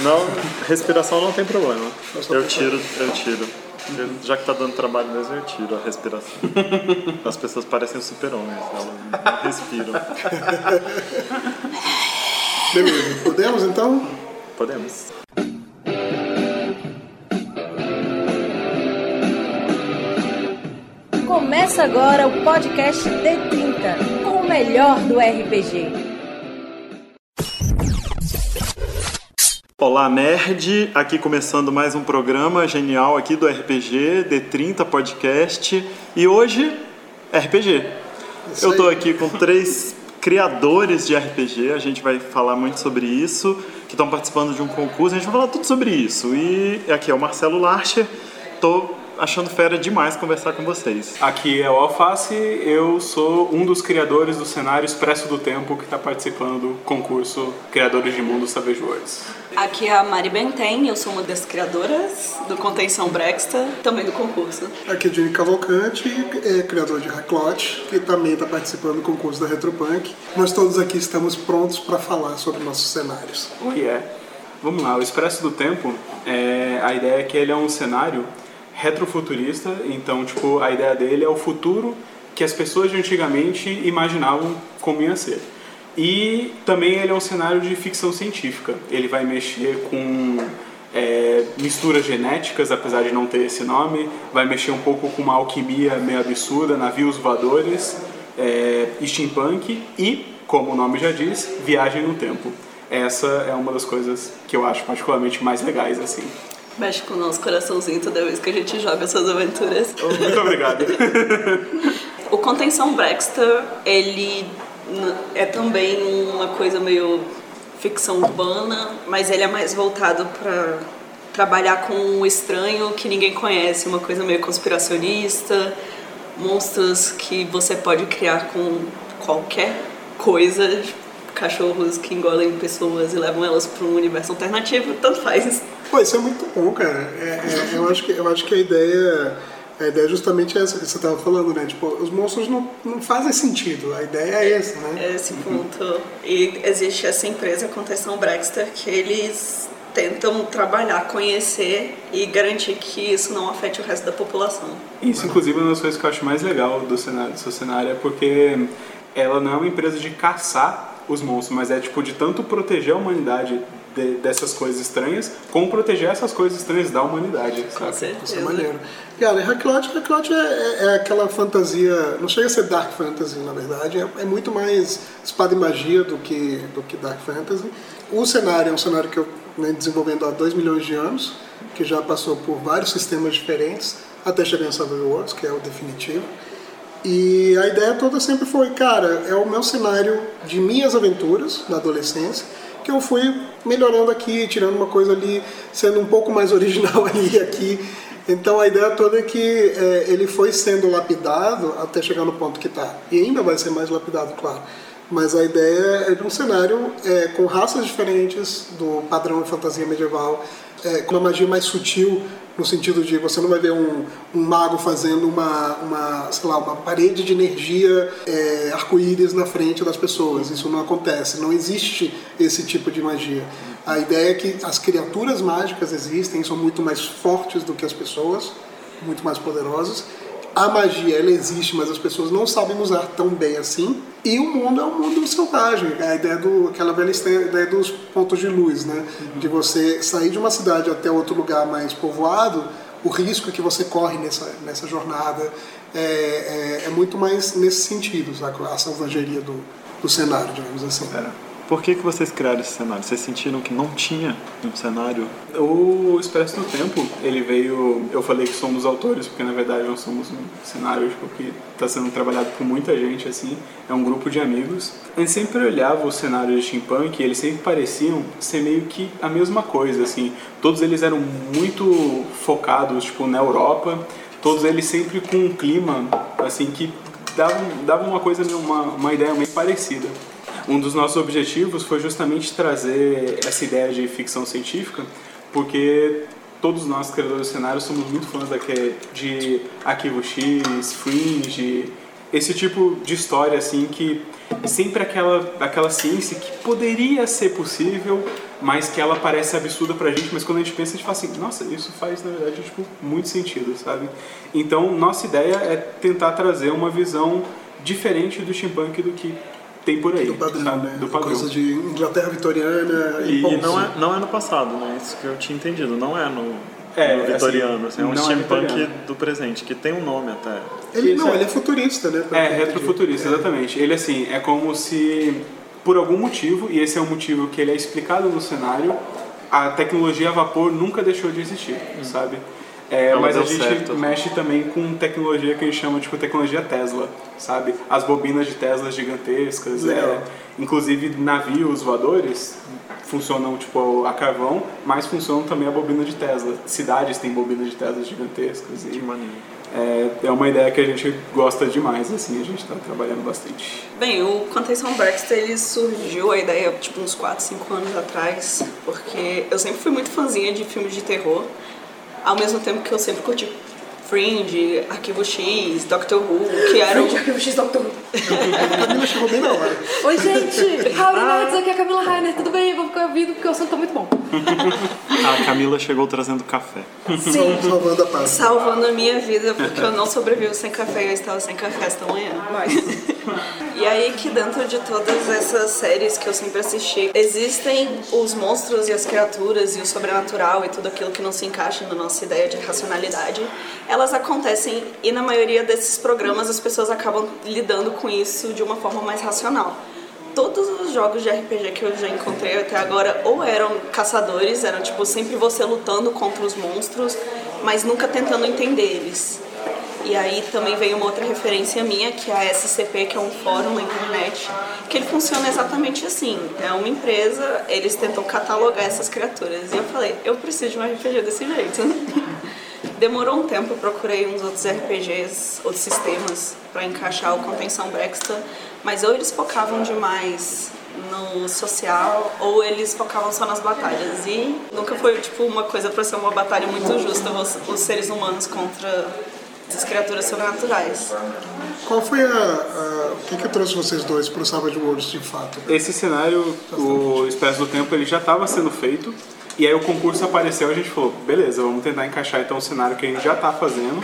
Não, respiração não tem problema. Eu tiro, eu tiro. Já que tá dando trabalho mesmo, eu tiro a respiração. As pessoas parecem super-homens, elas não respiram. Beleza, podemos então? Podemos. Começa agora o podcast D30, com o melhor do RPG. Olá, nerd! Aqui começando mais um programa genial aqui do RPG, D30 Podcast. E hoje, RPG. Isso Eu tô aí. aqui com três criadores de RPG, a gente vai falar muito sobre isso, que estão participando de um concurso, a gente vai falar tudo sobre isso. E aqui é o Marcelo Larcher, tô achando fera demais conversar com vocês. Aqui é o Alface, eu sou um dos criadores do cenário Expresso do Tempo que está participando do concurso Criadores de Mundo Savage Worlds. Aqui é a Mari Benten, eu sou uma das criadoras do Contenção Brexta, também do concurso. Aqui é o Jimmy Cavalcante, é criador de Hacklot, que também está participando do concurso da Retropunk. Nós todos aqui estamos prontos para falar sobre nossos cenários. Oh yeah. Vamos lá, o Expresso do Tempo, é, a ideia é que ele é um cenário retrofuturista, então tipo, a ideia dele é o futuro que as pessoas de antigamente imaginavam como ia ser. E também ele é um cenário de ficção científica. Ele vai mexer com é, misturas genéticas, apesar de não ter esse nome. Vai mexer um pouco com uma alquimia meio absurda, navios voadores, é, steampunk e, como o nome já diz, viagem no tempo. Essa é uma das coisas que eu acho particularmente mais legais, assim. Mexe com o nosso coraçãozinho toda vez que a gente joga suas aventuras. Muito obrigado. O Contenção Brexter, ele é também uma coisa meio ficção urbana, mas ele é mais voltado para trabalhar com o estranho que ninguém conhece, uma coisa meio conspiracionista, monstros que você pode criar com qualquer coisa, cachorros que engolem pessoas e levam elas para um universo alternativo, tanto faz. Pô, isso é muito bom, cara. É- é- eu, acho que, eu acho que a ideia, a ideia é justamente essa que você estava falando, né? Tipo, os monstros não, não fazem sentido. A ideia é essa, né? É esse ponto. E existe essa empresa, Contenção Brexter, que eles tentam trabalhar, conhecer e garantir que isso não afete o resto da população. Isso, inclusive, é uma das coisas que eu acho mais legal do cenário, do seu cenário é porque ela não é uma empresa de caçar os monstros, mas é tipo de tanto proteger a humanidade de- dessas coisas estranhas, como proteger essas coisas estranhas da humanidade. Com saca? Isso é certeza. maneiro. Cara, e Hacklot, Hacklot é, é, é aquela fantasia, não chega a ser Dark Fantasy, na verdade, é, é muito mais espada e magia do que, do que Dark Fantasy. O cenário é um cenário que eu venho desenvolvendo há 2 milhões de anos, que já passou por vários sistemas diferentes, até chegar em Savage Worlds, que é o definitivo. E a ideia toda sempre foi, cara, é o meu cenário de minhas aventuras na adolescência, que eu fui melhorando aqui, tirando uma coisa ali, sendo um pouco mais original ali e aqui. Então a ideia toda é que é, ele foi sendo lapidado até chegar no ponto que está. E ainda vai ser mais lapidado, claro. Mas a ideia é de um cenário é, com raças diferentes do padrão de fantasia medieval, é, com uma magia mais sutil, no sentido de você não vai ver um, um mago fazendo uma, uma, sei lá, uma parede de energia é, arco-íris na frente das pessoas. Isso não acontece, não existe esse tipo de magia. A ideia é que as criaturas mágicas existem, são muito mais fortes do que as pessoas, muito mais poderosas. A magia, ela existe, mas as pessoas não sabem usar tão bem assim. E o mundo é um mundo selvagem. A ideia do, aquela velha ideia dos pontos de luz, né? De você sair de uma cidade até outro lugar mais povoado, o risco que você corre nessa, nessa jornada é, é, é muito mais nesse sentido, sabe? A selvageria do, do cenário, digamos assim. Por que, que vocês criaram esse cenário? Vocês sentiram que não tinha um cenário? O Expresso do Tempo, ele veio. Eu falei que somos autores, porque na verdade nós somos um cenário tipo, que está sendo trabalhado por muita gente, assim. É um grupo de amigos. A gente sempre olhava o cenário de steampunk e eles sempre pareciam ser meio que a mesma coisa, assim. Todos eles eram muito focados, tipo, na Europa. Todos eles sempre com um clima, assim, que davam, davam uma coisa, uma, uma ideia meio parecida. Um dos nossos objetivos foi justamente trazer essa ideia de ficção científica, porque todos nós, criadores de cenários, somos muito fãs daquele, de Arquivo X, Fringe, esse tipo de história assim que sempre aquela aquela ciência que poderia ser possível, mas que ela parece absurda pra gente, mas quando a gente pensa, a gente fala assim, nossa, isso faz na verdade tipo muito sentido, sabe? Então, nossa ideia é tentar trazer uma visão diferente do steampunk do que tem por aí, Do padrão, sabe? né? Do padrão. Coisa de Inglaterra vitoriana e, E, não, é, não é no passado, né? Isso que eu tinha entendido. Não é no, É, no assim, vitoriano. Assim, é um é steampunk vitoriano. do presente, que tem um nome até. Ele, não, é- ele é futurista, né? É, retrofuturista, exatamente. Ele, assim, é como se, por algum motivo, e esse é um motivo que ele é explicado no cenário, a tecnologia a vapor nunca deixou de existir, sabe? É, mas a deu gente certo. mexe também com tecnologia que a gente chama tipo tecnologia Tesla, sabe? As bobinas de Tesla gigantescas, é, inclusive navios voadores funcionam tipo a carvão, mas funcionam também a bobina de Tesla. Cidades têm bobinas de Tesla gigantescas e Que maneiro. é, é uma ideia que a gente gosta demais, assim, a gente está trabalhando bastante. Bem, o Contenção Baxter ele surgiu a ideia tipo uns 4, 5 anos atrás, porque eu sempre fui muito fãzinha de filmes de terror, ao mesmo tempo que eu sempre curti Fringe, Arquivo X, Doctor Who, que eram Arquivo X Doctor Who. A Camila chegou bem na hora. Oi, gente! Howdy, nerds! Aqui é a Camila Rainer. Tudo bem? Vou ficar ouvindo porque o assunto tá muito bom. A Camila chegou trazendo café. Sim. Salvando a paz. salvando a minha vida, porque eu não sobrevivo sem café e eu estava sem café esta manhã. E aí que dentro de todas essas séries que eu sempre assisti, existem os monstros e as criaturas e o sobrenatural e tudo aquilo que não se encaixa na nossa ideia de racionalidade. Elas acontecem e na maioria desses programas as pessoas acabam lidando com isso de uma forma mais racional. Todos os jogos de RPG que eu já encontrei até agora ou eram caçadores, eram tipo sempre você lutando contra os monstros, mas nunca tentando entender eles. E aí também veio uma outra referência minha, que é a SCP, que é um fórum na internet, que ele funciona exatamente assim. É uma empresa, eles tentam catalogar essas criaturas. E eu falei, eu preciso de um RPG desse jeito. Demorou um tempo, eu procurei uns outros RPGs, outros sistemas para encaixar o Contenção Baxter, mas ou eles focavam demais no social ou eles focavam só nas batalhas e nunca foi tipo uma coisa para ser uma batalha muito justa os, os seres humanos contra essas criaturas sobrenaturais. Qual foi a, a- O que, que trouxe vocês dois pro Savage Worlds de fato? Esse cenário, o Expresso do Tempo, ele já estava sendo feito. E aí o concurso apareceu e a gente falou, beleza, vamos tentar encaixar então o cenário que a gente já está fazendo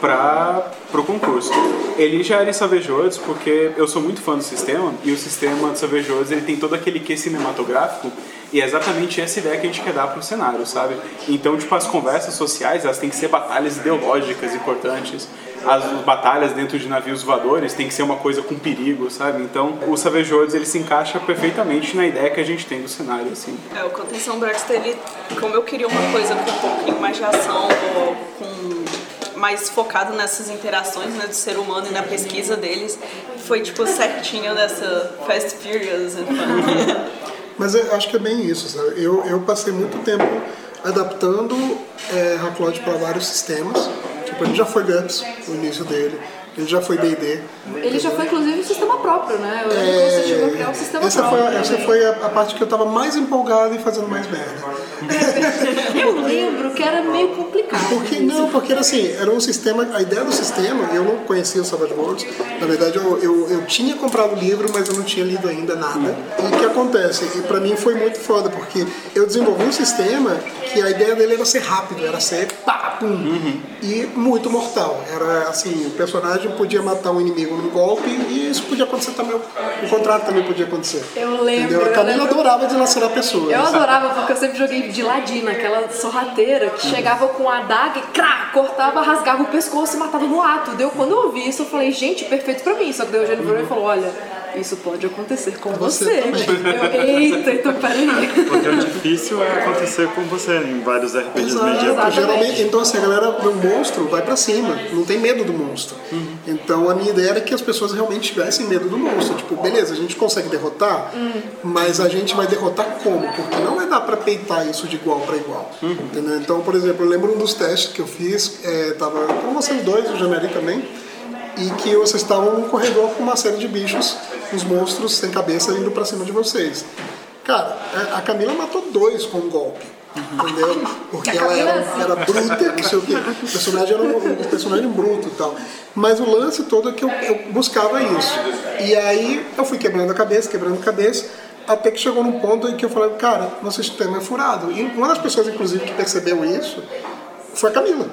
para o concurso. Ele já era em Savage Worlds porque eu sou muito fã do sistema e o sistema de Savage Worlds ele tem todo aquele quê cinematográfico e é exatamente essa ideia que a gente quer dar para o cenário, sabe? Então, tipo, as conversas sociais, elas têm que ser batalhas ideológicas importantes. As batalhas dentro de navios voadores tem que ser uma coisa com perigo, sabe? Então, o Savage Worlds, ele se encaixa perfeitamente na ideia que a gente tem do cenário, assim. É, o Contenção Baxter, ele, como eu queria uma coisa com um pouquinho mais de ação, com mais focado nessas interações né, do ser humano e na pesquisa deles, foi tipo certinho nessa Fast Furious. Então. Mas eu acho que é bem isso, sabe? Eu, eu passei muito tempo adaptando é, Hacklot para vários sistemas. Tipo, ele já foi GURPS, no início dele. Ele já foi D&D. Ele já foi, inclusive, um sistema próprio, né? Eu lembro você chegou a criar um sistema Essa foi, próprio. a- essa foi a, a parte que eu estava mais empolgado e fazendo mais merda. Eu lembro que era meio complicado. Porque não, porque era assim, era um sistema, a ideia do sistema, eu não conhecia o Savage Worlds, na verdade eu, eu, eu tinha comprado o livro, mas eu não tinha lido ainda nada. E o que acontece? E pra mim foi muito foda, porque eu desenvolvi um sistema que a ideia dele era ser rápido, era ser pá, pum, e muito mortal. Era assim, o personagem podia matar um inimigo num golpe e isso podia acontecer também, o contrário também podia acontecer. Eu lembro, Entendeu? A eu Camila lembro. adorava dilacerar pessoas. Eu adorava porque eu sempre joguei de ladina, aquela sorrateira que chegava com a adaga e crá, cortava, rasgava o pescoço e matava no ato. Deu quando eu ouvi isso, eu falei, gente, perfeito pra mim. Só que daí o Eugênio virou e falou, olha, isso pode acontecer com Você você. Eu, Eita, então peraí. Porque o difícil é acontecer com você em vários RPGs medievais. geralmente, então assim, a galera do monstro vai pra cima, não tem medo do monstro. Então a minha ideia era que as pessoas realmente tivessem medo do monstro. Tipo, beleza, a gente consegue derrotar, mas a gente vai derrotar como? Porque não vai dar pra peitar isso de igual pra igual. Entendeu? Então, por exemplo, eu lembro um dos testes que eu fiz, é, tava com vocês dois, o Janeri também, e que vocês estavam num corredor com uma série de bichos, uns monstros sem cabeça indo pra cima de vocês. Cara, a- a Camila matou dois com um golpe. Entendeu? Porque ela era, era bruta, não sei o quê. O personagem era um, um personagem bruto e tal. Mas o lance todo é que eu, eu buscava isso. E aí eu fui quebrando a cabeça, quebrando a cabeça, até que chegou num ponto em que eu falei, cara, nosso sistema é furado. E uma das pessoas, inclusive, que percebeu isso foi a Camila.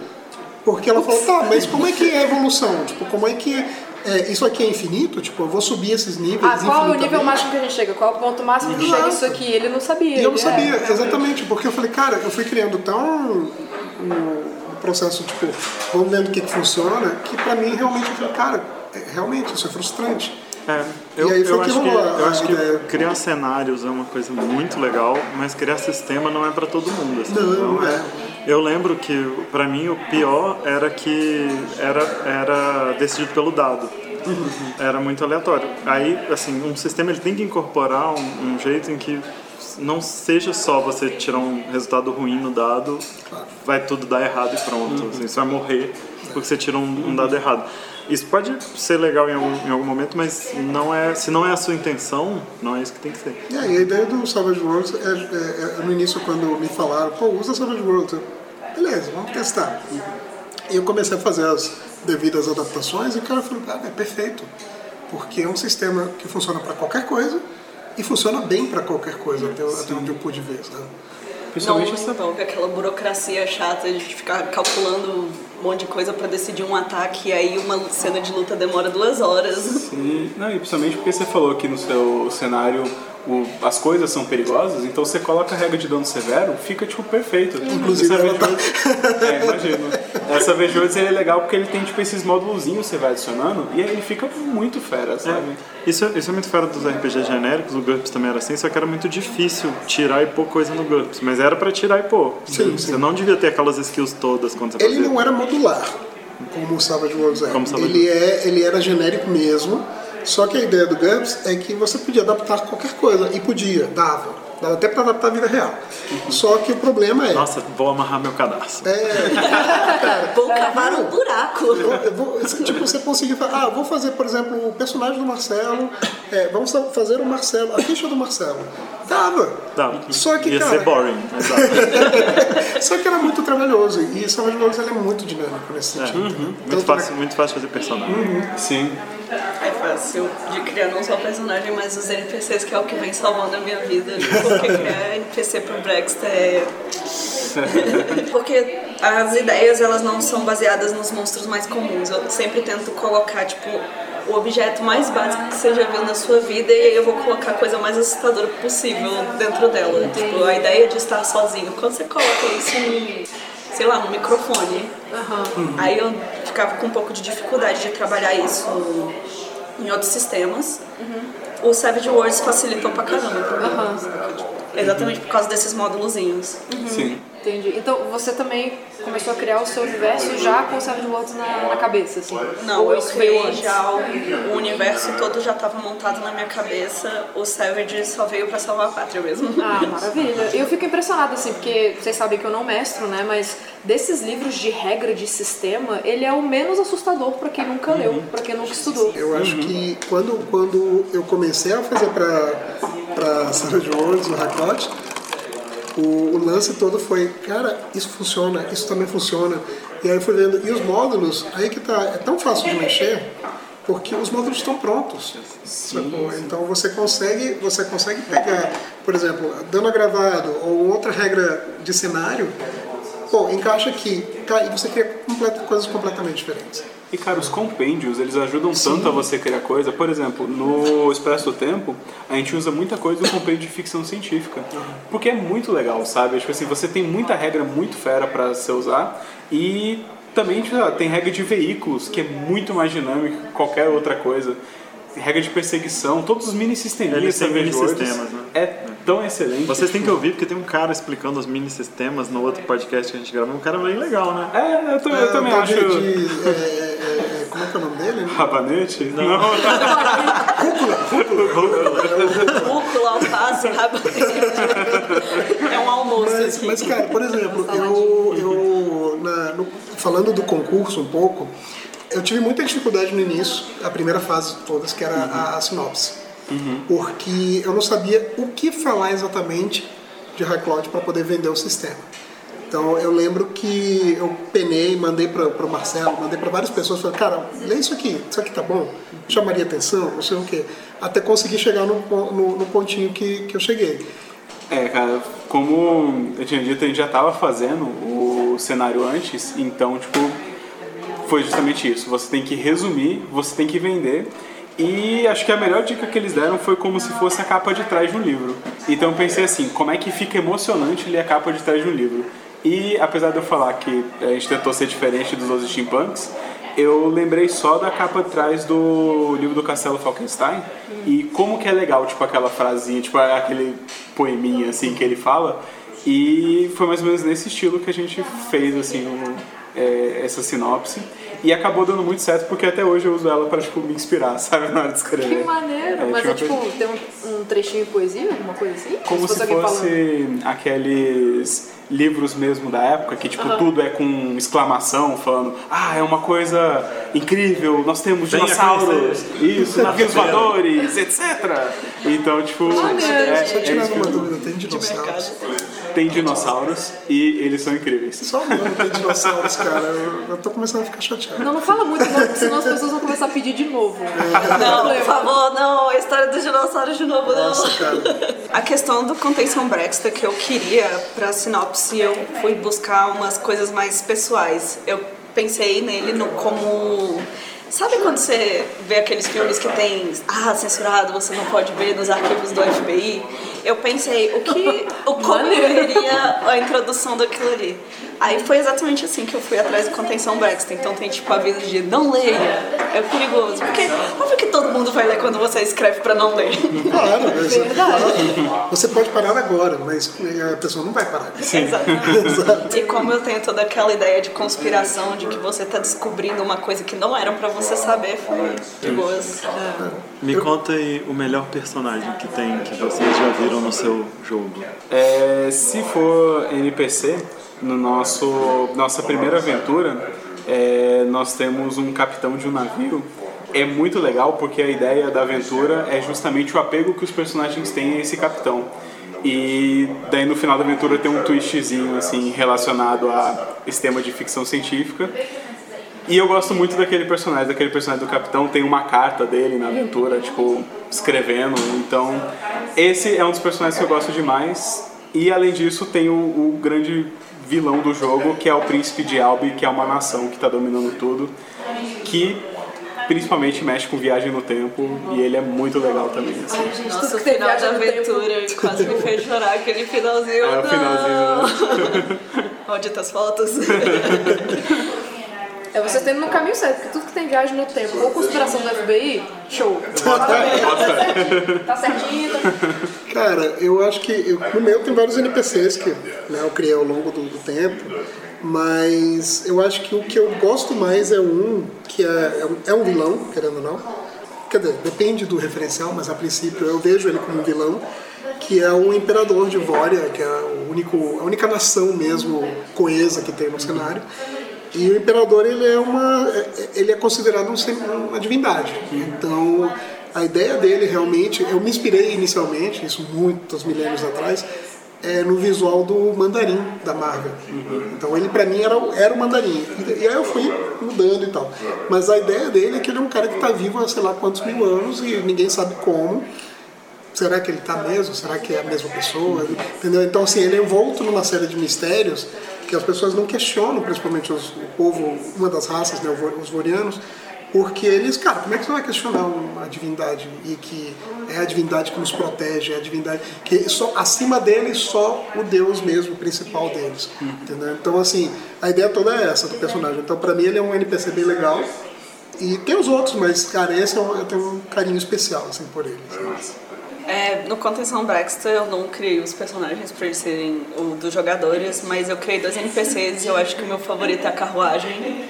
Porque ela falou, tá, mas como é que é a evolução? Tipo, como é que é, isso aqui é infinito? Tipo, eu vou subir esses níveis Ah, qual é o nível máximo que a gente chega? Qual é o ponto máximo que chega isso aqui? Ele não sabia. E eu não ele- sabia, é. exatamente, porque eu falei, cara, eu fui criando tão um, um processo, tipo, vamos vendo o que, que funciona, que pra mim realmente eu falei, cara, é, realmente isso é frustrante. É, eu, eu acho que, eu acho que ideia. criar cenários é uma coisa muito legal, mas criar sistema não é pra todo mundo. assim. Não, não é. Eu lembro que pra mim o pior era que era, era decidido pelo dado. Era muito aleatório. Aí, assim, um sistema ele tem que incorporar um, um jeito em que não seja só você tirar um resultado ruim no dado, vai tudo dar errado e pronto. Assim, você vai morrer porque você tira um, um dado errado. Isso pode ser legal em algum, em algum momento, mas não é, se não é a sua intenção, não é isso que tem que ser. E aí, a ideia do Savage Worlds é, é- é- no início, quando me falaram, pô, usa Savage Worlds. Beleza, vamos testar. E eu comecei a fazer as devidas adaptações e o cara falou, ah, é perfeito. Porque é um sistema que funciona para qualquer coisa e funciona bem para qualquer coisa, até, até onde eu pude ver, sabe? Não Principalmente essa envolve aquela burocracia chata de ficar calculando um monte de coisa pra decidir um ataque e aí uma cena de luta demora duas horas. Sim, não, e principalmente porque você falou que no seu cenário o- as coisas são perigosas, então você coloca a regra de dano severo, fica tipo perfeito. Inclusive, Essa ela tá- É, imagino. Essa Vejodes ele é legal porque ele tem tipo esses módulozinhos que você vai adicionando e aí ele fica muito fera, sabe? Isso, isso é muito fora dos RPGs genéricos, o GURPS também era assim, só que era muito difícil tirar e pôr coisa no GURPS, mas era pra tirar e pôr. Sim, você sim. não devia ter aquelas skills todas quando você Ele fazia. não era modular, como o Savage Worlds é. Como Savage ele, é ele era genérico mesmo, só que a ideia do GURPS é que você podia adaptar qualquer coisa, e podia, dava. Dava até para adaptar a vida real. Só que o problema é... Nossa, vou amarrar meu cadastro. Vou cavar um buraco. Eu, eu vou, tipo, você conseguir falar, ah, vou fazer, por exemplo, o personagem do Marcelo, é, vamos fazer o Marcelo, a ficha do Marcelo. Dava. Dá. Só que, Ia cara, ser boring. Exato. só que era muito trabalhoso. E Worlds ele é muito dinâmico nesse É, sentido. Muito Tanto fácil, muito fácil fazer personagem. Sim. Fácil de criar não só o personagem, mas os NPCs, que é o que vem salvando a minha vida. Porque criar NPC pro Brexter é. Porque as ideias elas não são baseadas nos monstros mais comuns. Eu sempre tento colocar, tipo, o objeto mais básico que você já viu na sua vida e aí eu vou colocar a coisa mais assustadora possível dentro dela. Tipo, a ideia de estar sozinho. Quando você coloca isso num, sei lá, no microfone, aí eu ficava com um pouco de dificuldade de trabalhar isso em outros sistemas. O Savage Worlds facilitou pra caramba pra mim. Tipo, Exatamente por causa desses módulozinhos. Sim. Entendi. Então você também começou a criar o seu universo já com o Savage Worlds na, na cabeça, assim? Não, Ou eu isso veio criei antes? já o, o universo todo já estava montado na minha cabeça. O Savage só veio pra salvar a pátria mesmo. Ah, maravilha. Eu fico impressionada, assim, porque vocês sabem que eu não mestro, né? Mas desses livros de regra de sistema, ele é o menos assustador pra quem nunca leu, pra quem nunca estudou. Eu acho que quando, quando eu comecei a fazer para Savage Worlds, o Hackot, o, o lance todo foi, cara, isso funciona, isso também funciona. E aí eu fui vendo, e os módulos, aí que tá, é tão fácil de mexer, porque os módulos estão prontos. sacou? Então você consegue, você consegue pegar, por exemplo, dano agravado ou outra regra de cenário, pô, encaixa aqui, cara, e você cria completa- coisas completamente diferentes. E cara, os compêndios, eles ajudam tanto a você criar coisa. Por exemplo, no Expresso do Tempo, a gente usa muita coisa do compêndio de ficção científica. Porque é muito legal, sabe? Tipo assim, você tem muita regra muito fera pra você usar e também tipo, ah, tem regra de veículos, que é muito mais dinâmico que qualquer outra coisa. Regra de perseguição, todos os mini sisteminhas Savage Worlds, mini-sistemas, né? É tão excelente. Vocês têm que ouvir, porque tem um cara explicando os mini sistemas no outro podcast que a gente gravou. Um cara bem legal, né? É, eu, também- eu Ah, também acho. de- é, é, é, como é que é o nome dele? Rabanete? Não. Rúcula, alface, rabanete. É um almoço Mas, aqui. mas, cara, por exemplo, eu, eu na- no- falando do concurso um pouco, eu tive muita dificuldade no início, a primeira fase de todas, que era a, a sinopse. porque eu não sabia o que falar exatamente de HiCloud para poder vender o sistema. Então eu lembro que eu penei, mandei para o Marcelo, mandei para várias pessoas, falei, cara, lê isso aqui, isso aqui tá bom, chamaria atenção, não sei o quê, até conseguir chegar no, no, no pontinho que, que eu cheguei. É, cara, como eu tinha dito, a gente já estava fazendo o cenário antes, então, tipo, foi justamente isso. Você tem que resumir, você tem que vender. E acho que a melhor dica que eles deram foi como se fosse a capa de trás de um livro. Então eu pensei assim, como é que fica emocionante ler a capa de trás de um livro? E apesar de eu falar que a gente tentou ser diferente dos outros steampunks, eu lembrei só da capa de trás do livro do Castelo Falkenstein e como que é legal, tipo aquela frasinha, tipo aquele poeminha assim que ele fala. E foi mais ou menos nesse estilo que a gente fez assim um, é, essa sinopse. E acabou dando muito certo porque até hoje eu uso ela para tipo, me inspirar, sabe, na hora de escrever. Que maneiro! É, Mas é tipo, uma tem um, um trechinho de poesia, alguma coisa assim? Como se alguém fosse aqueles livros mesmo da época que tipo tudo é com exclamação falando ah é uma coisa incrível nós temos Venha dinossauros isso navios voadores etc então tipo é- Só é tirando isso uma dúvida, tem dinossauros? tem dinossauros e eles são incríveis Só nome tem dinossauros, cara, eu, eu tô começando a ficar chateado. Não, não fala muito, não, porque senão as pessoas vão começar a pedir de novo. Não, por favor, não, a história dos dinossauros de novo, não. Nossa, cara. A questão do contenção Brexit que eu queria pra sinopse, eu fui buscar umas coisas mais pessoais. Eu pensei nele no, como. Sabe quando você vê aqueles filmes que tem ah, censurado, você não pode ver nos arquivos do FBI? Eu pensei, o que. O como eu veria a introdução daquilo ali. Aí foi exatamente assim que eu fui atrás do contenção Brexit. Então tem tipo aviso de não leia, é perigoso. Porque óbvio que todo mundo vai ler quando você escreve pra não ler. Claro, mas. Você pode parar agora, mas a pessoa não vai parar. Exatamente. E como eu tenho toda aquela ideia de conspiração, de que você tá descobrindo uma coisa que não era pra você saber, foi perigoso. Me conta aí o melhor personagem que tem, que vocês já viram no seu jogo. É, se for NPC, no nosso nossa primeira aventura, é, nós temos um capitão de um navio. É muito legal porque a ideia da aventura é justamente o apego que os personagens têm a esse capitão. E daí no final da aventura tem um twistzinho assim relacionado a esse tema de ficção científica. E eu gosto muito daquele personagem, daquele personagem do capitão, tem uma carta dele na aventura, tipo, escrevendo. Então, esse é um dos personagens que eu gosto demais. E além disso, tem o, o grande vilão do jogo, que é o príncipe de Albi, que é uma nação que está dominando tudo, que principalmente mexe com viagem no tempo e ele é muito legal também. Assim. Gente, Nossa, o final da tempo. aventura quase me fez chorar, aquele finalzinho. É o não. finalzinho, né? Malditas fotos. É você tendo no caminho certo, porque tudo que tem viagem no tempo ou conspiração do FBI, show. Tá certinho, tá... Cara, eu acho que eu, no meu tem vários NPCs que né, eu criei ao longo do, do tempo, mas eu acho que o que eu gosto mais é um que é, é um- é um vilão, querendo ou não. Quer dizer, depende do referencial, mas a princípio eu vejo ele como um vilão, que é o Imperador de Vória, que é o único, a única nação mesmo coesa que tem no cenário. E o imperador ele é uma é- ele é considerado um uma divindade. Então a ideia dele realmente eu me inspirei inicialmente isso muitos milênios atrás é, no visual do Mandarim da Marvel. Então ele pra mim era era o Mandarim e aí eu fui mudando e tal. Mas a ideia dele é que ele é um cara que está vivo há sei lá quantos mil anos e ninguém sabe como. Será que ele está mesmo? Será que é a mesma pessoa? Entendeu? Então, assim, ele é envolto numa série de mistérios que as pessoas não questionam, principalmente os, o povo, uma das raças, né, os vorianos, porque eles, cara, como é que você vai questionar uma divindade e que é a divindade que nos protege, é a divindade que só acima deles só o Deus mesmo, principal deles, entendeu? Então, assim, a ideia toda é essa do personagem. Então, pra mim, ele é um NPC bem legal. E tem os outros, mas, cara, esse eu, eu tenho um carinho especial, assim, por ele. É, no Contenção Baxter eu não criei os personagens pra eles serem o dos jogadores, mas eu criei dois NPCs e eu acho que o meu favorito é a carruagem,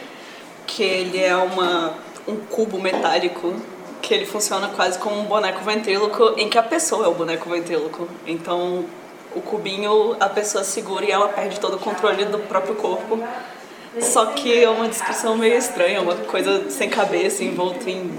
que ele é uma, um cubo metálico que ele funciona quase como um boneco ventríloco, em que a pessoa é o boneco ventríloco. Então o cubinho a pessoa segura e ela perde todo o controle do próprio corpo. Só que é uma descrição meio estranha, uma coisa sem cabeça, envolta em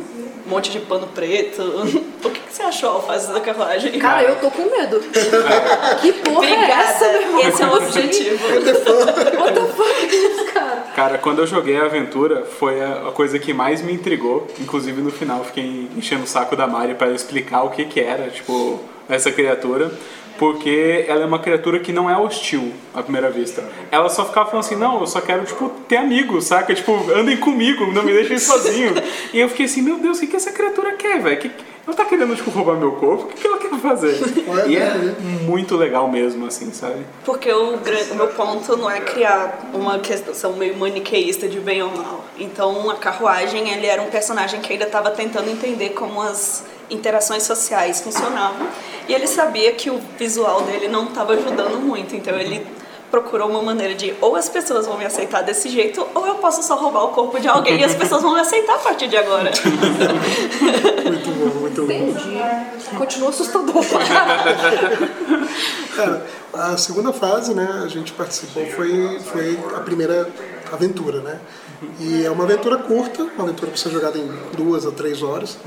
um monte de pano preto. O que, que você achou ao fazer da carruagem? Cara, eu tô com medo. que porra é essa, meu irmão? Obrigada, esse é o objetivo. What the fuck é cara? Cara, quando eu joguei a aventura, foi a, a coisa que mais me intrigou. Inclusive no final, fiquei enchendo o saco da Mari para explicar o que que era, tipo, essa criatura. Porque ela é uma criatura que não é hostil à primeira vista. Ela só ficava falando assim, não, eu só quero, tipo, ter amigos, saca? Tipo, andem comigo, não me deixem sozinho. e eu fiquei assim, meu Deus, o que, que essa criatura quer, velho? Que- Ela tá querendo, tipo, roubar meu corpo? O que, que ela quer fazer? E é né? muito legal mesmo, assim, sabe? Porque o, o meu ponto não é criar uma questão meio maniqueísta de bem ou mal. Então, a carruagem, ele era um personagem que ainda estava tentando entender como as interações sociais funcionavam. E ele sabia que o visual dele não estava ajudando muito. Então, ele procurou uma maneira de ou as pessoas vão me aceitar desse jeito, ou eu posso só roubar o corpo de alguém e as pessoas vão me aceitar a partir de agora. Muito bom, muito bom. Entendi. Continua assustador. Cara, a segunda fase, né, a gente participou, foi, foi a primeira aventura, né? E é uma aventura curta, uma aventura para ser jogada em duas a três horas.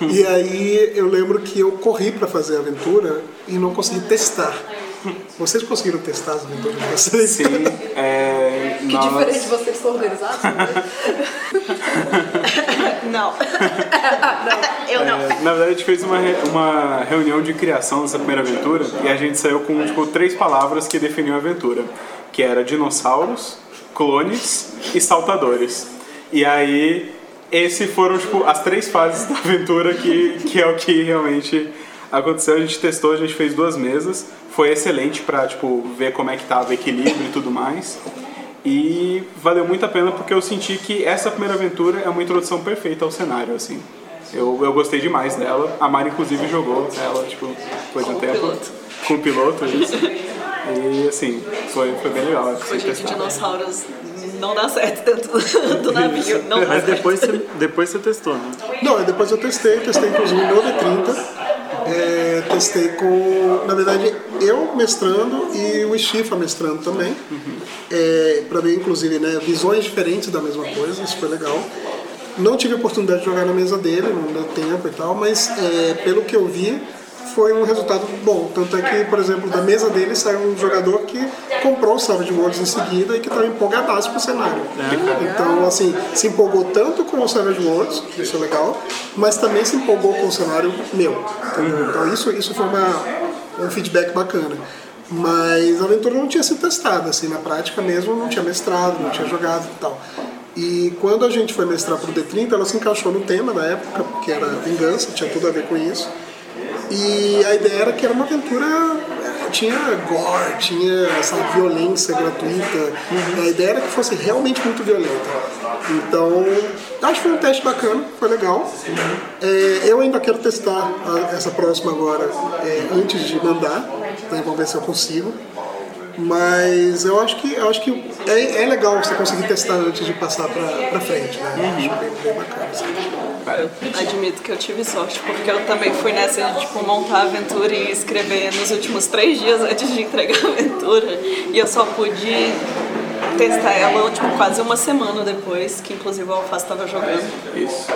E aí eu lembro que eu corri para fazer a aventura e não consegui testar. Vocês conseguiram testar as aventuras de vocês? Sim, é... Que diferente de vocês estão organizados. né? Não. Eu não. É, na verdade, a gente fez uma, re- uma reunião de criação dessa primeira aventura e a gente saiu com tipo, três palavras que definiam a aventura, que era dinossauros, clones e saltadores. E aí, esses foram tipo, as três fases da aventura que, que é o que realmente aconteceu. A gente testou, a gente fez duas mesas, foi excelente pra tipo, ver como é que tava o equilíbrio e tudo mais. E valeu muito a pena porque eu senti que essa primeira aventura é uma introdução perfeita ao cenário, assim. Eu, eu gostei demais dela. A Mari, inclusive, jogou ela, tipo, depois de um tempo. Com o piloto, isso. E, assim, foi, foi bem legal. Hoje de testar. dinossauros não dá certo dentro do, navio. Não Mas certo. depois você, depois você testou, né? Não, depois eu testei, testei inclusive no D30. É, testei com, na verdade, eu mestrando e o Estifa mestrando também. É, para ver, inclusive, né, visões diferentes da mesma coisa, isso foi legal. Não tive oportunidade de jogar na mesa dele, não deu tempo e tal, mas é, pelo que eu vi, foi um resultado bom. Tanto é que, por exemplo, da mesa dele saiu um jogador que comprou o Savage Worlds em seguida e que estava empolgadaço pro cenário. Então, assim, se empolgou tanto com o Savage Worlds, isso é legal, mas também se empolgou com o cenário meu. entendeu? Então, isso, isso foi uma, um feedback bacana. Mas a aventura não tinha sido testada, assim, na prática mesmo, não tinha mestrado, não tinha jogado e tal. E quando a gente foi mestrar pro D30, ela se encaixou no tema na época, porque era vingança, tinha tudo a ver com isso. E a ideia era que era uma aventura. eh, Tinha gore, tinha essa violência gratuita. A ideia era que fosse realmente muito violenta. Então, acho que foi um teste bacana, foi legal. Eh, eu ainda quero testar a- essa próxima agora eh, antes de mandar. Né, vamos ver se eu consigo. Mas eu acho que, eu acho que é, é legal você conseguir testar antes de passar pra, pra frente. Né? Acho bem, bem bacana. assim. Admito que eu tive sorte, porque eu também fui nessa de tipo, montar a aventura e escrever nos últimos três dias antes de entregar a aventura. E eu só pude testar ela tipo, quase uma semana depois, que inclusive o Alface estava jogando. Isso.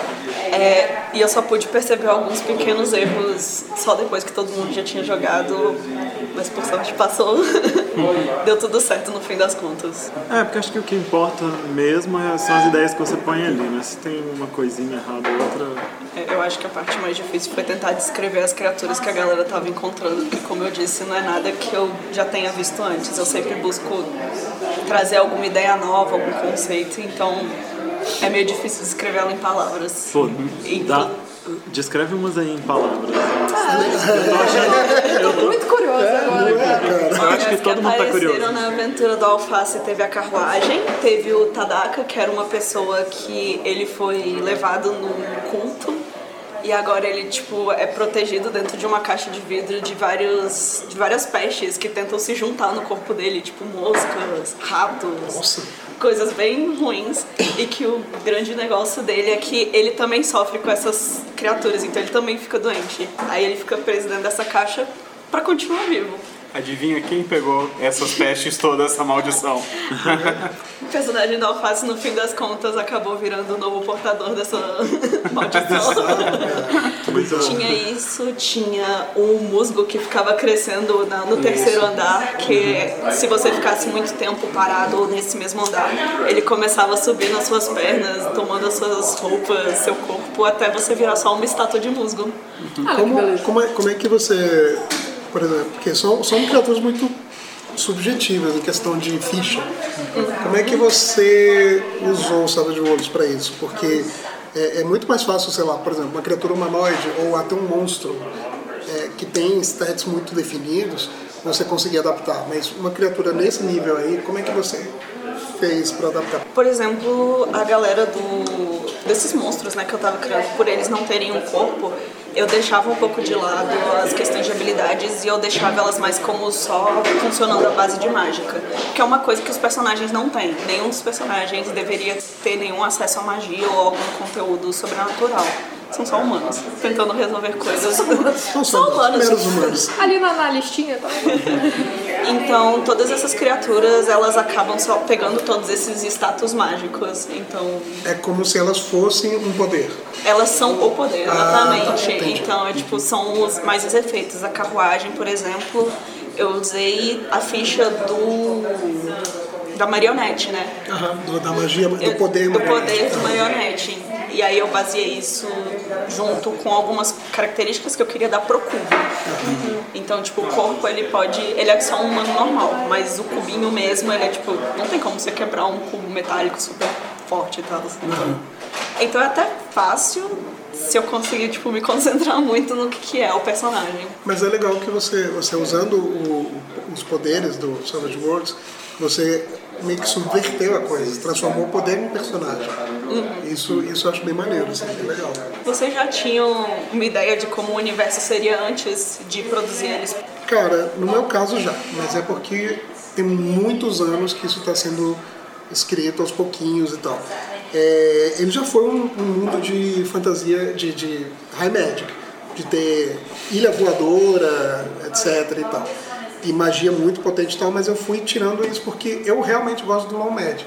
É, e eu só pude perceber alguns pequenos erros só depois que todo mundo já tinha jogado, mas por sorte passou. Deu tudo certo no fim das contas. É, porque acho que o que importa mesmo é- são as ideias que você põe ali, né? Se tem uma coisinha errada ou outra. É, Eu acho que a parte mais difícil foi tentar descrever as criaturas que a galera tava encontrando, porque como eu disse, não é nada que eu já tenha visto antes. Eu sempre busco trazer alguma ideia nova, algum conceito, então é meio difícil descrever ela em palavras. Pô, dá, descreve umas aí em palavras. Eu tô muito curiosa agora. Eu acho que todo mundo tá apareceram curioso. na aventura do Alface teve a carruagem, teve o Tadaka, que era uma pessoa que ele foi levado num culto e agora ele tipo é protegido dentro de uma caixa de vidro de vários de várias pestes que tentam se juntar no corpo dele, tipo moscas, ratos. Coisas bem ruins e que o grande negócio dele é que ele também sofre com essas criaturas, então ele também fica doente. Aí ele fica preso dentro dessa caixa pra continuar vivo. Adivinha quem pegou essas pestes todas, essa maldição? O personagem da Alface, no fim das contas, acabou virando o novo portador dessa maldição. tinha isso, tinha um musgo que ficava crescendo na- no terceiro andar, que se você ficasse muito tempo parado nesse mesmo andar, ele começava a subir nas suas pernas, tomando as suas roupas, seu corpo, até você virar só uma estátua de musgo. Que Como, como, é, como é que você, por exemplo, porque são, são criaturas muito subjetivas em questão de ficha. Como é que você usou o Savage Worlds para isso? Porque é, é muito mais fácil, sei lá, por exemplo, uma criatura humanoide ou até um monstro é, que tem stats muito definidos, você conseguir adaptar. Mas uma criatura nesse nível aí, como é que você fez para adaptar? Por exemplo, a galera do desses monstros, né, que eu tava criando, por eles não terem um corpo, eu deixava um pouco de lado as questões de habilidades e eu deixava elas mais como só funcionando à base de mágica, que é uma coisa que os personagens não têm. Nenhum dos personagens deveria ter nenhum acesso à magia ou algum conteúdo sobrenatural. São só humanos, tentando resolver coisas. São São humanos. meros humanos. Ali na, na listinha, tá? Então, todas essas criaturas, elas acabam só pegando todos esses status mágicos. Então, É como se elas fossem um poder. Elas são o poder, Ah, exatamente. tá, entendi. Então, é, tipo, são os, mais os efeitos. A carruagem, por exemplo, eu usei a ficha do da marionete, né? Aham, do- da magia, do Eu- poder do marionete. poder do marionete. E aí eu baseei isso junto com algumas características que eu queria dar pro cubo. Então, tipo, o corpo ele pode. Ele é só um humano normal, mas o cubinho mesmo, ele é tipo. Não tem como você quebrar um cubo metálico super forte e tal. Então, então é até fácil se eu conseguir, tipo, me concentrar muito no que que é o personagem. Mas é legal que você, você usando o- os poderes do Savage Worlds, você meio que subverteu a coisa, transformou o poder em personagem. Isso, isso eu acho bem maneiro, assim, bem legal. Vocês já tinham uma ideia de como o universo seria antes de produzir eles? Cara, no meu caso já, mas é porque tem muitos anos que isso está sendo escrito aos pouquinhos e tal. É, ele já foi um, um mundo de fantasia, de, de high magic, de ter ilha voadora, etc e tal. E magia muito potente e tal, mas eu fui tirando isso porque eu realmente gosto do low magic.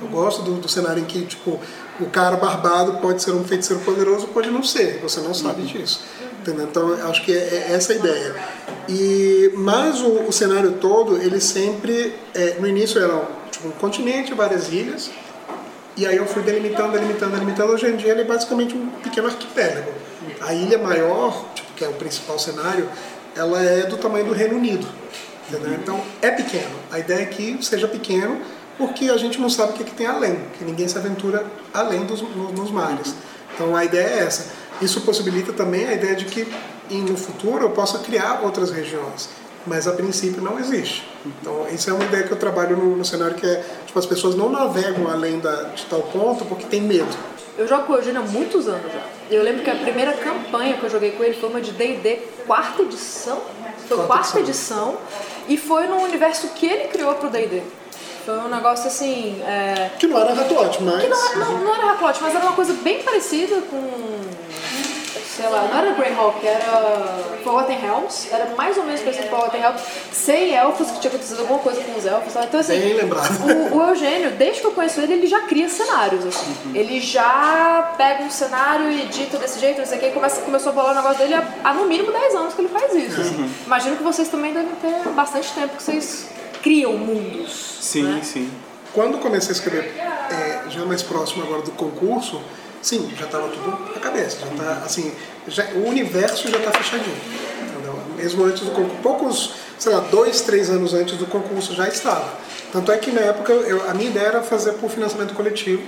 Eu gosto do, do cenário em que, tipo, o cara barbado pode ser um feiticeiro poderoso, pode não ser, você não sabe disso. Entendeu? Então, acho que é, é essa a ideia. E, mas o, o cenário todo, ele sempre, é, no início era tipo, um continente, várias ilhas, e aí eu fui delimitando, delimitando, delimitando. Hoje em dia ele é basicamente um pequeno arquipélago. A ilha maior, tipo, que é o principal cenário, ela é do tamanho do Reino Unido. Entendeu? Então é pequeno. A ideia é que seja pequeno porque a gente não sabe o que, que tem além, que ninguém se aventura além dos nos, mares. Então a ideia é essa. Isso possibilita também a ideia de que no futuro eu possa criar outras regiões, mas a princípio não existe. Então isso é uma ideia que eu trabalho no, no cenário que é tipo as pessoas não navegam além da, de tal ponto porque tem medo. Eu jogo com o Eugênio há muitos anos já. Eu lembro que a primeira campanha que eu joguei com ele foi uma de D&D quarta edição. Foi Quarta quarta edição. E foi no universo que ele criou pro D&D. Foi um negócio assim... é, Que não era Ratlote, mas que não, não, não era Hacklote, mas era uma coisa bem parecida com... Sei lá, não era Greyhawk, era Forgotten Realms. Era mais ou menos parecido com Forgotten Realms. Sem elfos, que tinha acontecido alguma coisa com os elfos. sabe? Então assim, Bem lembrado. o, o Eugênio, desde que eu conheço ele, ele já cria cenários. Assim. Ele já pega um cenário e edita desse jeito, não sei o que, e começa, começou a bolar o negócio dele há, há no mínimo 10 anos que ele faz isso. assim. Imagino que vocês também devem ter bastante tempo que vocês criam mundos. Sim, né? sim. quando comecei a escrever é, já mais próximo agora do concurso, sim, já estava tudo na cabeça, já tá assim, já, o universo já está fechadinho, entendeu? Mesmo antes do concurso, poucos, sei lá, dois, três anos antes do concurso já estava. Tanto é que na época eu, a minha ideia era fazer por financiamento coletivo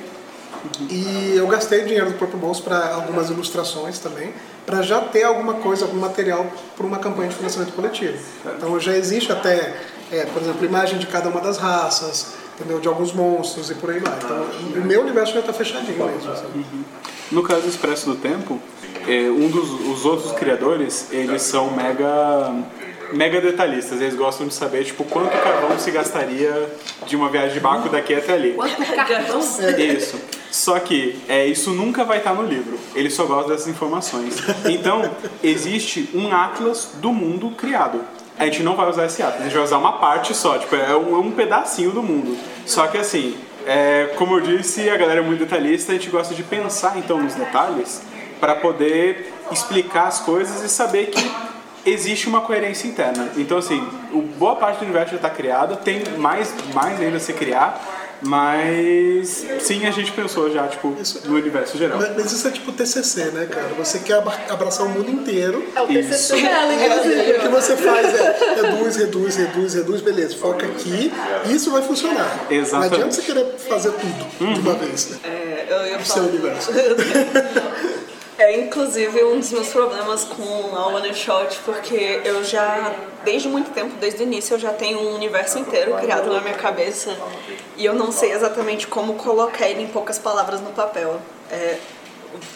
e eu gastei dinheiro do próprio bolso para algumas ilustrações também, para já ter alguma coisa, algum material para uma campanha de financiamento coletivo. Então já existe até, é, por exemplo, imagem de cada uma das raças, entendeu? De alguns monstros e por aí vai. Então o meu universo já está fechadinho mesmo. assim. No caso do Expresso do Tempo, é, um dos os outros criadores, eles são mega mega detalhistas. Eles gostam de saber tipo quanto carvão se gastaria de uma viagem de barco daqui até ali. Quanto cartão? Isso. Só que é, isso nunca vai estar no livro. Ele só gosta dessas informações. Então, existe um atlas do mundo criado. A gente não vai usar esse ato, a gente vai usar uma parte só, tipo, é um, é um pedacinho do mundo. Só que assim, é, como eu disse, a galera é muito detalhista, a gente gosta de pensar então nos detalhes para poder explicar as coisas e saber que existe uma coerência interna. Então assim, boa parte do universo já está criado, tem mais, mais ainda a se criar, mas sim, a gente pensou já, tipo, Isso- no universo geral. Mas, mas isso é tipo TCC, né, cara? Você quer abraçar o mundo inteiro. É o TCC dela, É, o que você faz é reduz, reduz, reduz, reduz, beleza, foca aqui, isso vai funcionar. Exatamente. Não adianta você querer fazer tudo de uma vez, né? É, eu ia O seu falar. universo. É inclusive um dos meus problemas com a One Shot, porque eu já, desde muito tempo, desde o início, eu já tenho um universo inteiro criado na minha cabeça e eu não sei exatamente como colocar ele em poucas palavras no papel. É,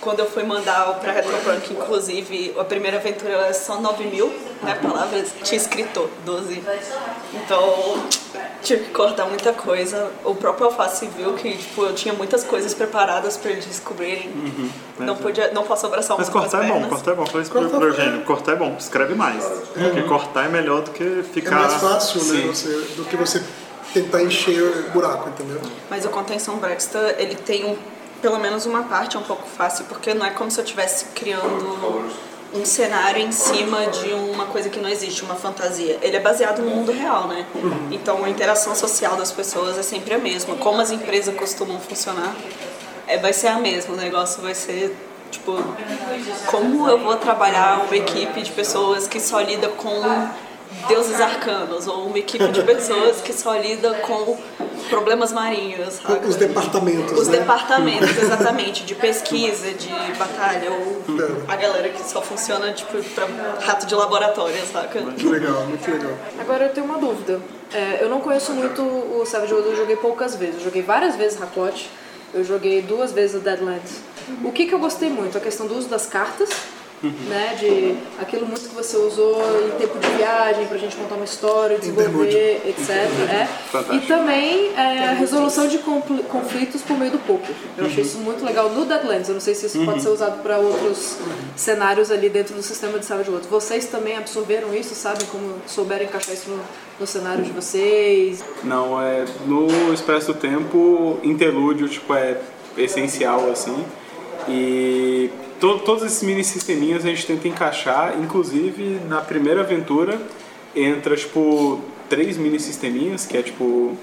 quando eu fui mandar para Retropunk, inclusive, a primeira aventura era só 9 mil né, palavras, tinha escrito 12. Então, tive que cortar muita coisa. O próprio Alface viu que tipo, eu tinha muitas coisas preparadas para eles descobrirem. Não, podia, não posso abraçar o Mas cortar é bom, cortar é bom. Falei isso pro, pro é- Eugênio. Cortar é bom, escreve mais. Porque cortar é melhor do que É ficar. mais fácil, né, você, do que você tentar encher o buraco, entendeu? Mas o Contenção Brexta, ele tem um, pelo menos uma parte um pouco fácil, porque não é como se eu estivesse criando um cenário em cima de uma coisa que não existe, uma fantasia. Ele é baseado no mundo real, né? Então a interação social das pessoas é sempre a mesma. Como as empresas costumam funcionar, é, vai ser a mesma. O negócio vai ser, tipo, como eu vou trabalhar uma equipe de pessoas que só lida com deuses arcanos, ou uma equipe de pessoas que só lida com problemas marinhos, sabe? Os departamentos, Os né? departamentos, exatamente, de pesquisa, de batalha, ou a galera que só funciona, tipo, pra rato de laboratório, saca? Muito legal, muito legal. Agora eu tenho uma dúvida. É, eu não conheço muito o Savage Worlds, eu joguei poucas vezes. Eu joguei várias vezes Hakot, eu joguei duas vezes o Deadlands. O que, que eu gostei muito? A questão do uso das cartas, né? De aquilo muito que você usou em tempo de viagem pra gente contar uma história, desenvolver, etc. É. Fantástico. E também é, a resolução de conflitos por meio do poker. Eu achei isso muito legal no Deadlands. Eu não sei se isso pode ser usado para outros cenários ali dentro do sistema de Savage Worlds. Vocês também absorveram isso, sabem como souberam encaixar isso no, no cenário de vocês? Não, é no Expresso do Tempo, interlúdio, tipo, é essencial, assim. E to, todos esses mini sisteminhas a gente tenta encaixar, inclusive na primeira aventura entra, tipo, três mini sisteminhas, que é, tipo,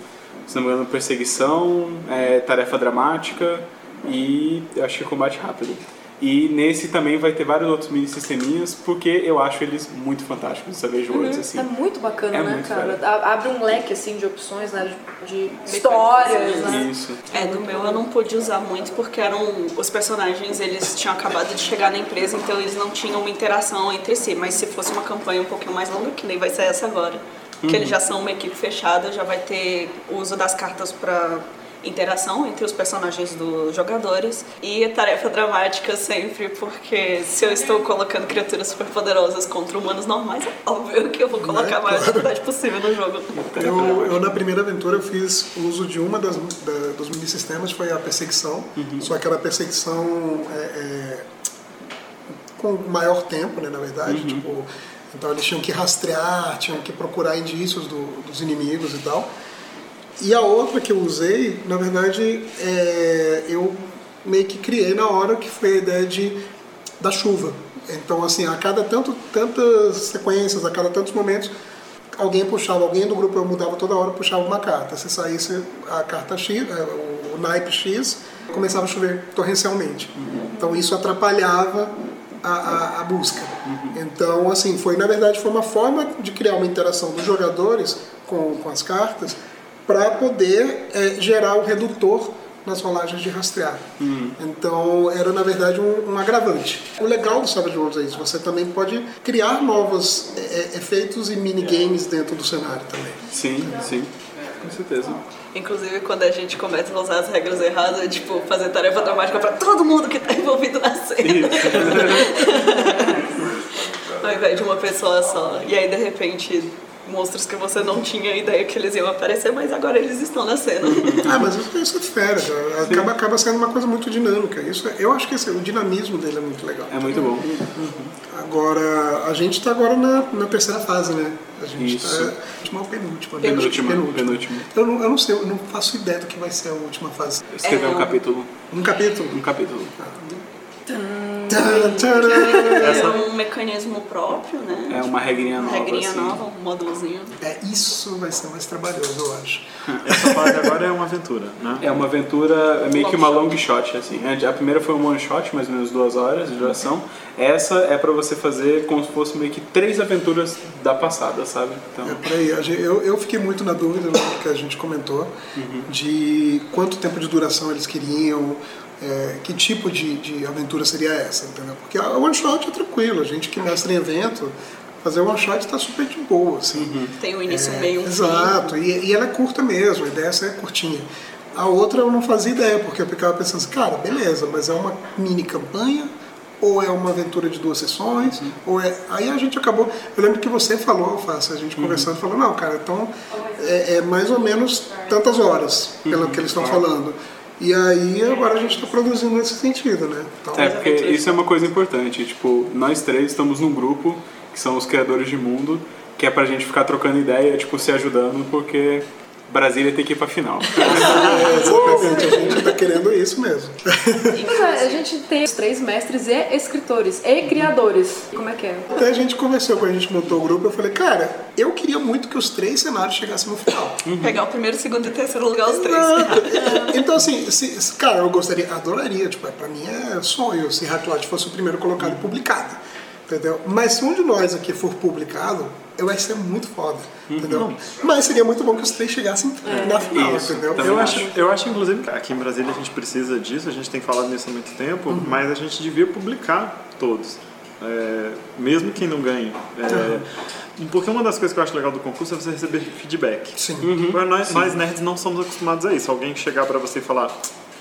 se não me engano, perseguição, é, tarefa dramática e acho que combate rápido. E nesse também vai ter vários outros mini sisteminhas, porque eu acho eles muito fantásticos, Savage Worlds, assim. É muito bacana, É né, muito cara? A- Abre um leque, assim, de opções, né? De, de histórias, né? Isso. É, no meu eu não pude usar muito porque eram os personagens, eles tinham acabado de chegar na empresa, então eles não tinham uma interação entre si. Mas se fosse uma campanha um pouquinho mais longa, que nem vai ser essa agora, que eles já são uma equipe fechada, já vai ter o uso das cartas para interação entre os personagens dos jogadores e a tarefa dramática sempre, porque se eu estou colocando criaturas super poderosas contra humanos normais, é óbvio que eu vou colocar a maior dificuldade possível no jogo. Eu, eu, na primeira aventura eu fiz uso de uma das da- dos mini sistemas foi a perseguição. Só que era a perseguição é, é, com maior tempo né na verdade tipo então eles tinham que rastrear tinham que procurar indícios do- dos inimigos e tal e a outra que eu usei na verdade é, eu meio que criei na hora que foi a ideia de da chuva então assim a cada tanto tantas sequências a cada tantos momentos alguém puxava, alguém do grupo eu mudava toda hora, puxava uma carta. Se saísse a carta X, é, o, naipe X, começava a chover torrencialmente. Então isso atrapalhava a, a, a busca. Então, assim, foi na verdade foi uma forma de criar uma interação dos jogadores com, com as cartas para poder é, gerar o redutor nas rolagens de rastrear. Então era na verdade um, um agravante. O legal do Savage Worlds é isso, você também pode criar novos é, é, efeitos e minigames dentro do cenário também. Sim, sim, com certeza. Inclusive, quando a gente começa a usar as regras erradas, é tipo fazer tarefa dramática pra todo mundo que tá envolvido na cena, ao invés de uma pessoa só. E aí, de repente, monstros que você não tinha ideia que eles iam aparecer, mas agora eles estão na cena. Ah, mas isso, é fera, acaba, acaba sendo uma coisa muito dinâmica. Isso, é- eu acho que esse, o dinamismo dele é muito legal. É muito bom. Agora, a gente está agora na, na terceira fase, né? A gente Isso. está. Última ou penúltima? né? Penúltima, penúltima. Eu não, eu não sei, eu não faço ideia do que vai ser a última fase. Escrever É. um capítulo. Um capítulo. Um capítulo. Tcharam, tcharam. É um mecanismo próprio, né? É uma regrinha Uma nova. regrinha assim. nova, um módulozinho. É, isso vai ser mais trabalhoso, eu acho. Essa fase agora é uma aventura, né? É uma aventura, é meio que uma long shot, assim. A primeira foi um one shot, mais ou menos duas horas de duração. Essa é pra você fazer como se fosse meio que três aventuras da passada, sabe? Então, É por aí. A gente- Eu, eu fiquei muito na dúvida no que a gente comentou de quanto tempo de duração eles queriam, é, que tipo de, de aventura seria essa, entendeu? Porque a one shot é tranquilo, a gente que mestra em evento, fazer one shot está super de boa, assim. Tem um início, É, meio, um. Exato, e, e ela é curta mesmo, a ideia é curtinha. A outra eu não fazia ideia, porque eu ficava pensando assim, cara, beleza, mas é uma mini campanha, ou é uma aventura de duas sessões, ou é... Aí a gente acabou... Eu lembro que você falou, Alface, a gente conversando, falou, não, cara, então é, é mais ou menos tantas horas, pelo que eles estão falando. E aí agora a gente está produzindo nesse sentido, né? Então, É, porque isso é uma coisa importante. Tipo, nós três estamos num grupo, que são os criadores de mundo, que é pra gente ficar trocando ideia, tipo, se ajudando, porque Brasília tem que ir pra final. é, exatamente, a gente está querendo isso mesmo. Pois é, a gente tem os três mestres e escritores e criadores. Como é que é? Até a gente conversou quando a gente montou o grupo, eu falei, cara, eu queria muito que os três cenários chegassem no final. Pegar o primeiro, segundo e terceiro lugar, os três. Então, assim, se- cara, eu gostaria, adoraria, tipo, pra mim é sonho se Hacklot fosse o primeiro colocado e publicado, entendeu? Mas se um de nós aqui for publicado, eu vai ser muito foda, entendeu? Mas seria muito bom que os três chegassem na final, Isso, entendeu? Eu acho, eu acho, inclusive, que aqui em Brasília a gente precisa disso, a gente tem falado nisso há muito tempo, mas a gente devia publicar todos. É, mesmo quem não ganhe. É, Porque uma das coisas que eu acho legal do concurso é você receber feedback. Sim. Porque Nós, nós nerds não somos acostumados a isso. Alguém chegar pra você e falar,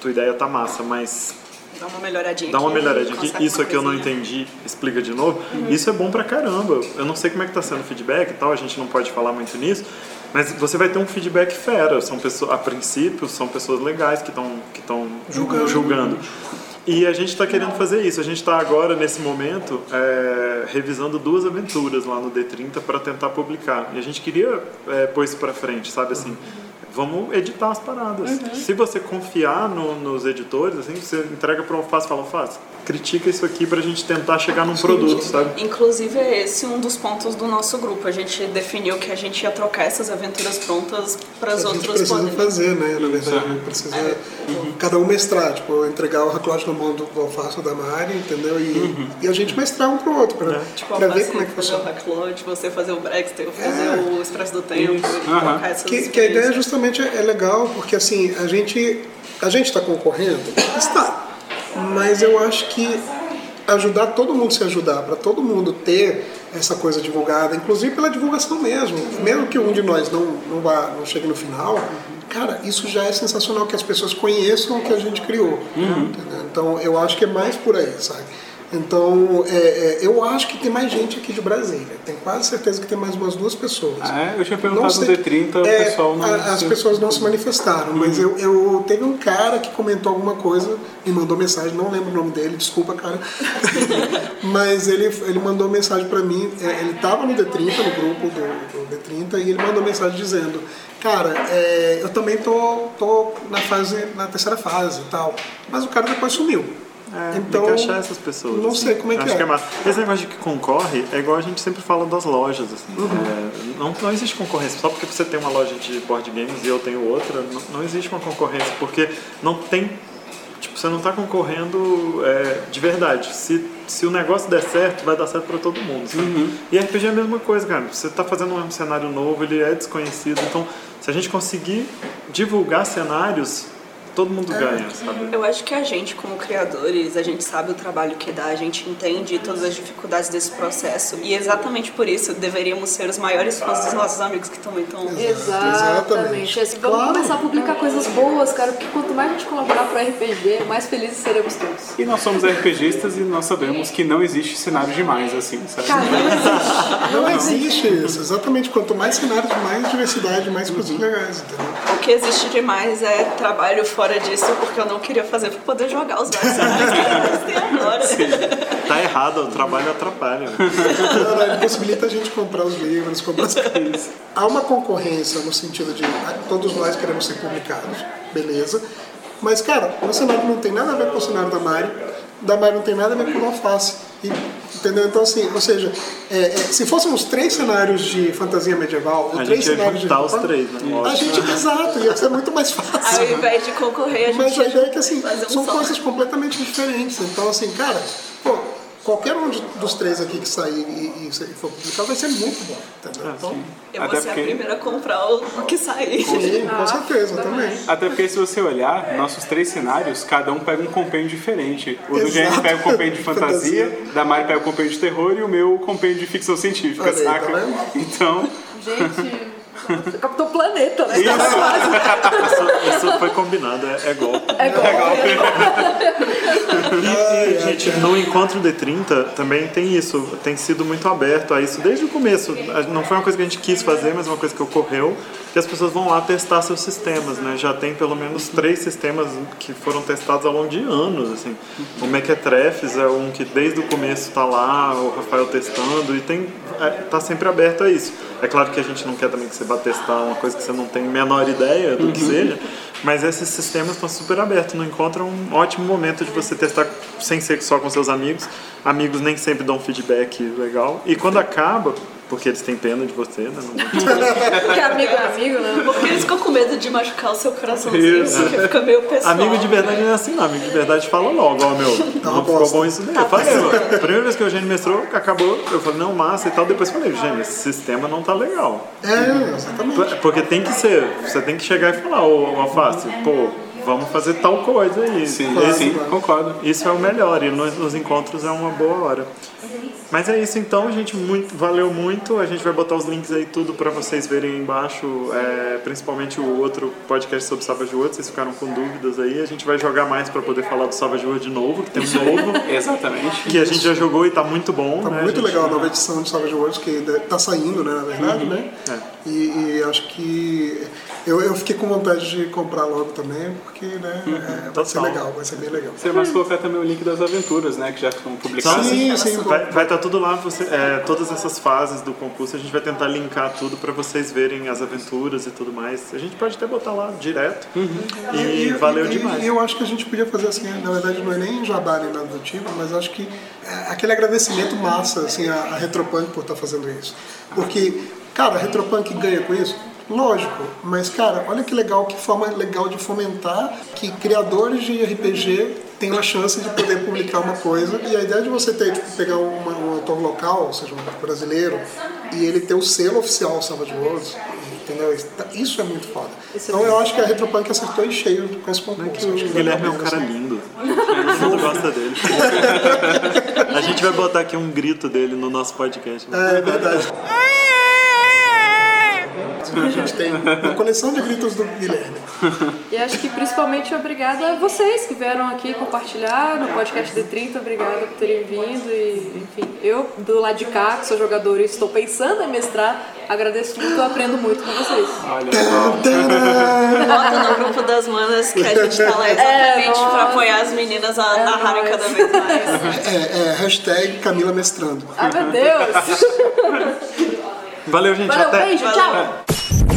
tua ideia tá massa, mas Dá uma melhoradinha dá uma aqui, melhoradinha aqui, isso aqui eu não entendi, explica de novo. Isso é bom pra caramba. Eu não sei como é que tá sendo o feedback e tal, a gente não pode falar muito nisso, mas você vai ter um feedback fera. São pessoas, a princípio, são pessoas legais que estão que Julgando. julgando. E a gente está querendo fazer isso. A gente está agora, nesse momento, é, revisando duas aventuras lá no D30 para tentar publicar. E a gente queria é, pôr isso para frente, sabe assim? Vamos editar as paradas. Se você confiar no- nos editores, assim, você entrega para o Alface e fala, Alface, critica isso aqui para a gente tentar chegar num produto, sabe? Inclusive, é esse um dos pontos do nosso grupo. A gente definiu que a gente ia trocar essas aventuras prontas para os A gente outros precisa fazer, né? Na verdade, a gente precisa cada um mestrar, tipo, entregar o Hacklot na mão do, Alface ou da Mari, entendeu? E, e a gente mestrar um pro outro, pra, Tipo, pra a ver como é que fazer o funciona. Backlot, você fazer o Brexter, fazer É. o Expresso do Tempo, e trocar essas Que, que a ideia justamente é, é legal, porque assim, a gente a gente está concorrendo? Está. Mas eu acho que ajudar todo mundo a se ajudar, para todo mundo ter essa coisa divulgada, inclusive pela divulgação mesmo. Mesmo que um de nós não, não, vá, não chegue no final, cara, isso já é sensacional que as pessoas conheçam o que a gente criou. entendeu? Então eu acho que é mais por aí, sabe? Então, é, é, eu acho que tem mais gente aqui de Brasília. Tenho quase certeza que tem mais umas duas pessoas. Ah, é? Eu tinha perguntado no sei. D30, o É, pessoal não. a- as pessoas não se manifestaram, mas eu, eu teve um cara que comentou alguma coisa, me mandou mensagem, não lembro o nome dele, desculpa, cara. mas ele, ele mandou mensagem pra mim, é, ele tava no D30, no grupo do, do D30, e ele mandou mensagem dizendo, cara, é, eu também tô, tô na fase, na terceira fase e tal. Mas o cara depois sumiu. É, então, tem que achar essas pessoas. Não assim. sei como é que Acho é. que é massa. Esse negócio de que concorre é igual a gente sempre fala das lojas. Assim. Uhum. É, não, não existe concorrência. Só porque você tem uma loja de board games e eu tenho outra, não, não existe uma concorrência. Porque não tem. Tipo, você não está concorrendo é, de verdade. Se, se o negócio der certo, vai dar certo para todo mundo. Uhum. E RPG é a mesma coisa, cara. Você está fazendo um cenário novo, ele é desconhecido. Então, se a gente conseguir divulgar cenários todo mundo ganha, sabe? Eu acho que a gente, como criadores, a gente sabe o trabalho que dá, a gente entende todas as dificuldades desse processo e exatamente por isso deveríamos ser os maiores fãs dos nossos amigos que também estão. Exatamente. Assim, vamos Claro. começar a publicar coisas boas, cara, porque quanto mais a gente colaborar pro RPG, mais felizes seremos todos. E nós somos RPGistas e nós sabemos que não existe cenário demais assim, sabe? Cara, não existe. Não existe isso. Exatamente. Quanto mais cenários, mais diversidade, mais coisas legais, entendeu? O que existe demais é trabalho fora disso, porque eu não queria fazer pra poder jogar os vários cenários que eles têm agora. Tá errado, o trabalho atrapalha. Não, não, ele possibilita a gente comprar os livros, comprar as coisas. Há uma concorrência no sentido de ah, todos nós queremos ser publicados, beleza. Mas, cara, o cenário não tem nada a ver com o cenário da Mari, da Mari não tem nada a ver com o Alface. E, entendeu? Então, assim, ou seja, é, é, se fôssemos três cenários de fantasia medieval, ou A três gente ia cenários de os fantasia, três, né? A gente, exato, ia ser muito mais Ao fácil. invés de concorrer, a gente Mas a ideia é que assim, um são só. coisas completamente diferentes. Então, assim, cara, pô, qualquer um de- dos três aqui que sair e, e for publicado vai ser muito bom, entendeu? Ah, Então, Eu Até vou ser porque- a primeira a comprar o que sair. sim, com certeza, também. Até porque se você olhar, nossos três cenários, cada um pega um compêndio diferente. O do. GR pega o compêndio de fantasia, Fantasia. da Mari pega o compêndio de terror e o meu o compêndio de ficção científica, Olha aí, saca? tá? Então, Gente, Capitão Planeta, né? Isso, isso foi combinado, é, é golpe. É igual. E, gente, no Encontro D30 também tem isso, tem sido muito aberto a isso desde o começo. Não foi uma coisa que a gente quis fazer, mas uma coisa que ocorreu, que as pessoas vão lá testar seus sistemas, né? Já tem pelo menos três sistemas que foram testados ao longo de anos, assim. O Mequetrefs é um que desde o começo está lá, o Rafael testando, e tem, é, tá sempre aberto a isso. É claro que a gente não quer também que você vá testar uma coisa que você não tem a menor ideia do que seja, mas esses sistemas estão super abertos. No encontro é um ótimo momento de você testar sem ser só com seus amigos. Amigos nem sempre dão feedback legal. E quando acaba, porque eles têm pena de você, né? Não- Porque amigo é amigo, né? Porque eles ficam com medo de machucar o seu coraçãozinho, Isso. porque fica meio pessoal. Amigo de verdade não é assim, não. Amigo de verdade fala logo, ó, meu, não uma ficou bosta. bom isso daí. Eu falei, a primeira vez que o Eugênio mestrou, acabou, eu falei, não, massa e tal. Depois eu falei, Eugênio, esse sistema não tá legal. É, exatamente. Porque tem que ser, você tem que chegar e falar, ô Alface, pô, vamos fazer tal coisa aí. sim, Esse- sim, concordo. Isso é o melhor e nos, nos encontros é uma boa hora. Mas é isso então, gente, muito, valeu muito. A gente vai botar os links aí tudo para vocês verem aí embaixo, é, principalmente o outro podcast sobre Savage World, vocês ficaram com dúvidas aí. A gente vai jogar mais para poder falar do Savage World de novo, que tem um novo, Exatamente. que a gente já jogou e tá muito bom, Tá né? muito gente- legal a nova edição de Savage Worlds, que tá saindo, né, na verdade, né? É. E, e acho que eu, eu fiquei com vontade de comprar logo também, porque né, é, vai ser legal, vai ser bem legal. Você vai colocar também o link das aventuras, né? Que já estão publicadas. Sim, sim, Vai estar tá tudo lá, você, é, todas essas fases do concurso, a gente vai tentar linkar tudo para vocês verem as aventuras e tudo mais. A gente pode até botar lá direto. E, valeu e- demais. E eu acho que a gente podia fazer assim, na verdade não é nem jabá nem nada do tipo, mas acho que é aquele agradecimento massa assim, a, a Retropunk por estar fazendo isso. Porque, cara, a Retropunk ganha com isso? Lógico, mas cara, olha que legal, que forma legal de fomentar que criadores de RPG tenham a chance de poder publicar uma coisa. E a ideia de você ter, tipo, pegar uma- um autor local, ou seja, um brasileiro, e ele ter o selo oficial Savage Worlds, entendeu? Isso é muito foda. Então eu acho que a Retropunk acertou em cheio com esse concurso. O Guilherme é um cara lindo. Todo mundo gosta dele. A gente vai botar aqui um grito dele no nosso podcast. né? É verdade. A gente tem uma coleção de gritos do Guilherme. E acho que principalmente obrigada a vocês que vieram aqui compartilhar no podcast D30. Obrigada por terem vindo. E, enfim, eu do lado de cá, que sou jogador e estou pensando em mestrar, agradeço muito, aprendo muito com vocês. Olha só. Bota no grupo das manas que a gente tá lá exatamente nossa. pra apoiar as meninas a É narrarem cada vez mais. É, é hashtag Camila Mestrando. Ai meu Deus! Valeu, gente. Valeu, até. beijo, tchau.